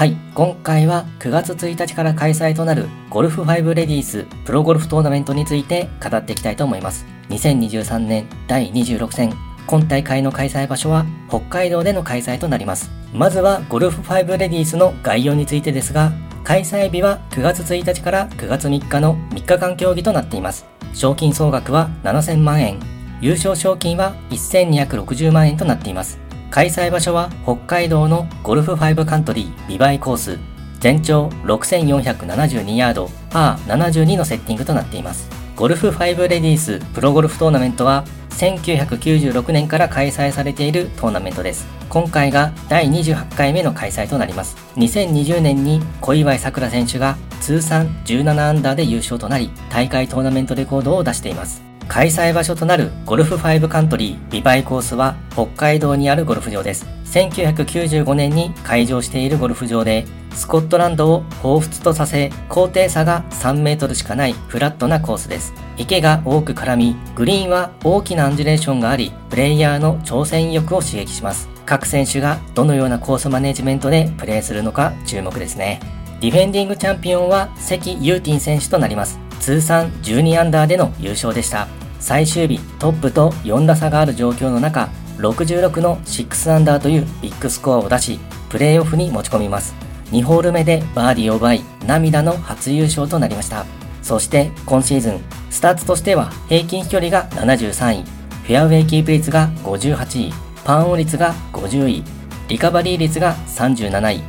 はい、今回は9月1日から開催となるゴルフ5レディースプロゴルフトーナメントについて語っていきたいと思います。2023年第26戦、今大会の開催場所は北海道での開催となります。まずはゴルフ5レディースの概要についてですが、開催日は9月1日から9月3日の3日間競技となっています。賞金総額は7000万円、優勝賞金は1260万円となっています。開催場所は北海道のゴルフ5カントリービバイコース全長6472ヤードパー72のセッティングとなっています。ゴルフ5レディースプロゴルフトーナメントは1996年から開催されているトーナメントです。今回が第28回目の開催となります。2020年に小祝さくら選手が通算17アンダーで優勝となり大会トーナメントレコードを出しています。開催場所となるゴルフ5カントリービバイコースは北海道にあるゴルフ場です。1995年に開場しているゴルフ場で、スコットランドを彷彿とさせ、高低差が3メートルしかないフラットなコースです。池が多く絡み、グリーンは大きなアンジュレーションがあり、プレイヤーの挑戦意欲を刺激します。各選手がどのようなコースマネジメントでプレーするのか注目ですね。ディフェンディングチャンピオンは関ユーティン選手となります。通算12アンダーでの優勝でした。最終日トップと4打差がある状況の中66の6アンダーというビッグスコアを出しプレーオフに持ち込みます。2ホール目でバーディーを奪い涙の初優勝となりました。そして今シーズンスタッツとしては平均飛距離が73位。フェアウェイキープ率が58位。パンオン率が50位。リカバリー率が37位。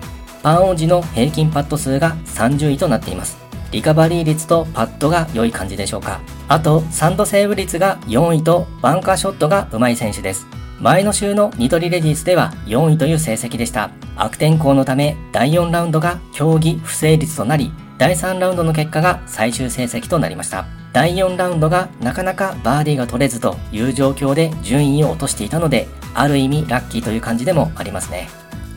パンオン時の平均パット数が30位となっています。リカバリー率とパットが良い感じでしょうか。あと、サンドセーブ率が4位とバンカーショットが上手い選手です。前の週のニトリレディースでは4位という成績でした。悪天候のため第4ラウンドが競技不成立となり、第3ラウンドの結果が最終成績となりました。第4ラウンドがなかなかバーディーが取れずという状況で順位を落としていたので、ある意味ラッキーという感じでもありますね。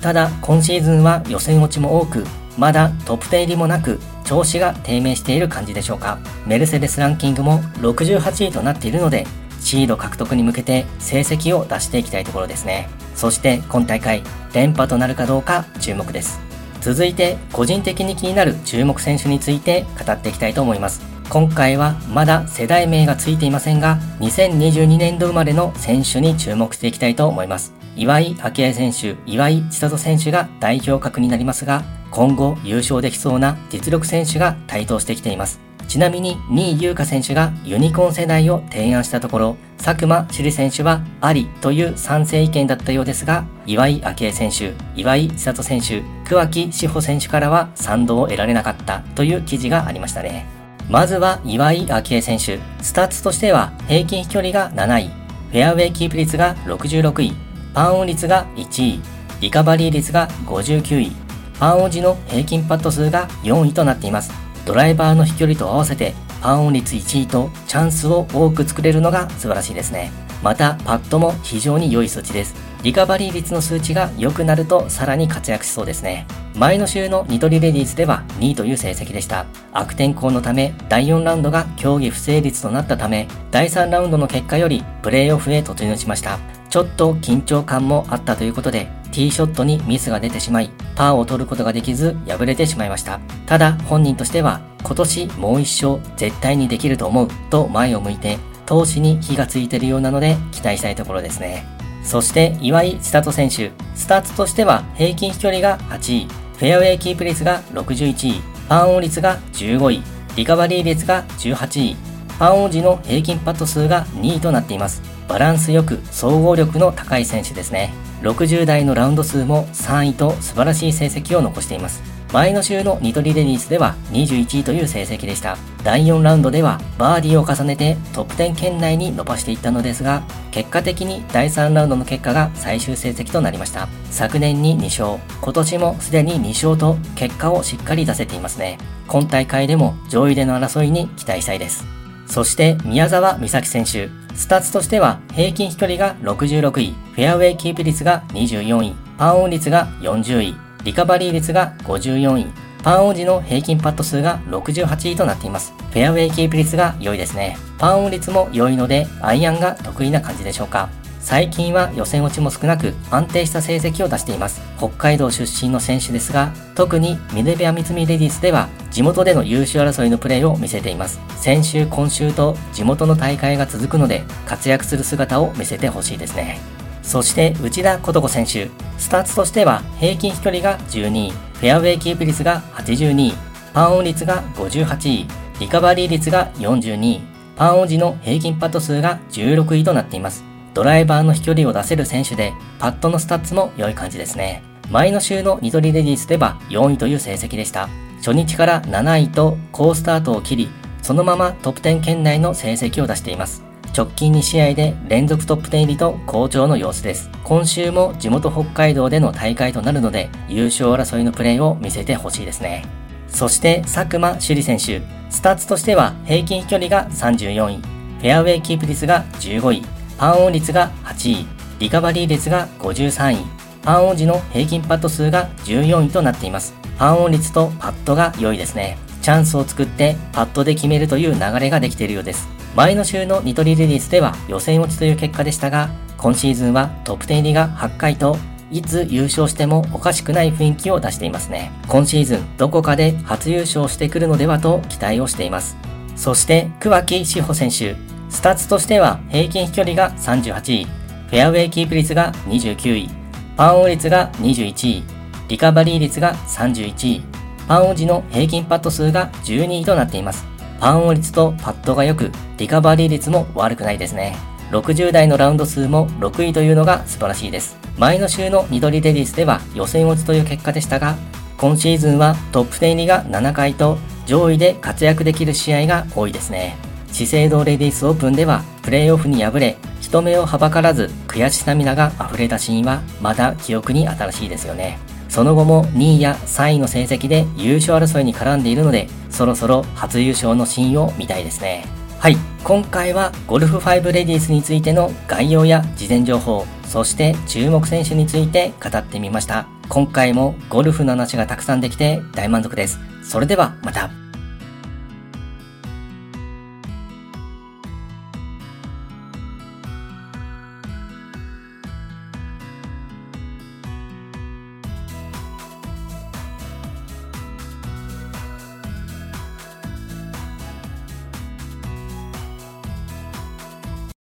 ただ、今シーズンは予選落ちも多く、まだトップ10入りもなく、調子が低迷している感じでしょうか。メルセデスランキングも68位となっているので、シード獲得に向けて成績を出していきたいところですね。そして今大会、連覇となるかどうか注目です。続いて、個人的に気になる注目選手について語っていきたいと思います。今回はまだ世代名がついていませんが、2022年度生まれの選手に注目していきたいと思います。岩井明愛選手、岩井千里選手が代表格になりますが、今後優勝できそうな実力選手が台頭してきています。ちなみに仁井優花選手がユニコーン世代を提案したところ、佐久間朱莉選手はありという賛成意見だったようですが、岩井明愛選手、岩井千怜選手、桑木志帆選手からは賛同を得られなかったという記事がありましたね。まずは岩井明愛選手、スタッツとしては平均飛距離が7位、フェアウェイキープ率が66位、パンオン率が1位、リカバリー率が59位、パンオン時の平均パット数が4位となっています。ドライバーの飛距離と合わせてパンオン率1位とチャンスを多く作れるのが素晴らしいですね。また、パットも非常に良い数値です。リカバリー率の数値が良くなるとさらに活躍しそうですね。前の週のニトリレディースでは2位という成績でした。悪天候のため、第4ラウンドが競技不成立となったため、第3ラウンドの結果よりプレーオフへ突入しました。ちょっと緊張感もあったということで、ティーショットにミスが出てしまい、パーを取ることができず敗れてしまいました。ただ本人としては、今年もう一勝絶対にできると思うと前を向いて、投資に火がついているようなので期待したいところですね。そして岩井千里選手、スターツとしては平均飛距離が8位、フェアウェイキープ率が61位、パンオン率が15位、リカバリー率が18位、パンオン時の平均パット数が2位となっています。バランスよく総合力の高い選手ですね。60代のラウンド数も3位と素晴らしい成績を残しています。前の週のニトリレディースでは21位という成績でした。第4ラウンドではバーディーを重ねてトップ10圏内に伸ばしていったのですが、結果的に第3ラウンドの結果が最終成績となりました。昨年に2勝、今年もすでに2勝と結果をしっかり出せていますね。今大会でも上位での争いに期待したいです。そして宮澤美咲選手、スタッツとしては平均飛距離が66位、フェアウェイキープ率が24位、パンオン率が40位、リカバリー率が54位、パンオン時の平均パット数が68位となっています。フェアウェイキープ率が良いですね。パンオン率も良いので、アイアンが得意な感じでしょうか。最近は予選落ちも少なく安定した成績を出しています。北海道出身の選手ですが、特にミネベア三菱レディスでは地元での優勝争いのプレーを見せています。先週、今週と地元の大会が続くので活躍する姿を見せてほしいですね。そして内田ことこ選手、スタッツとしては平均飛距離が12位、フェアウェイキープ率が82位、パンオン率が58位、リカバリー率が42位、パンオン時の平均パット数が16位となっています。ドライバーの飛距離を出せる選手で、パットのスタッツも良い感じですね。前の週のニトリレディスでは4位という成績でした。初日から7位と好スタートを切り、そのままトップ10圏内の成績を出しています。直近2試合で連続トップ10入りと好調の様子です。今週も地元北海道での大会となるので、優勝争いのプレーを見せてほしいですね。そして佐久間朱莉選手、スタッツとしては平均飛距離が34位、フェアウェイキープ率が15位、パンオン率が8位、リカバリー率が53位、パンオン時の平均パット数が14位となっています。パンオン率とパットが良いですね。チャンスを作ってパットで決めるという流れができているようです。前の週のニトリレディスでは予選落ちという結果でしたが、今シーズンはトップ10入りが8回と、いつ優勝してもおかしくない雰囲気を出していますね。今シーズンどこかで初優勝してくるのではと期待をしています。そして、桑木志帆選手、スタッツとしては平均飛距離が38位、フェアウェイキープ率が29位、パンオン率が21位、リカバリー率が31位、パンオン時の平均パット数が12位となっています。パンオン率とパットが良く、リカバリー率も悪くないですね。60代のラウンド数も6位というのが素晴らしいです。前の週のニドリレディスでは予選落ちという結果でしたが、今シーズンはトップ10入りが7回と上位で活躍できる試合が多いですね。資生堂レディースオープンではプレーオフに敗れ人目をはばからず悔し涙が溢れたシーンはまだ記憶に新しいですよね。その後も2位や3位の成績で優勝争いに絡んでいるのでそろそろ初優勝のシーンを見たいですね。はい。今回はゴルフ5レディースについての概要や事前情報そして注目選手について語ってみました。今回もゴルフの話がたくさんできて大満足です。それではまた。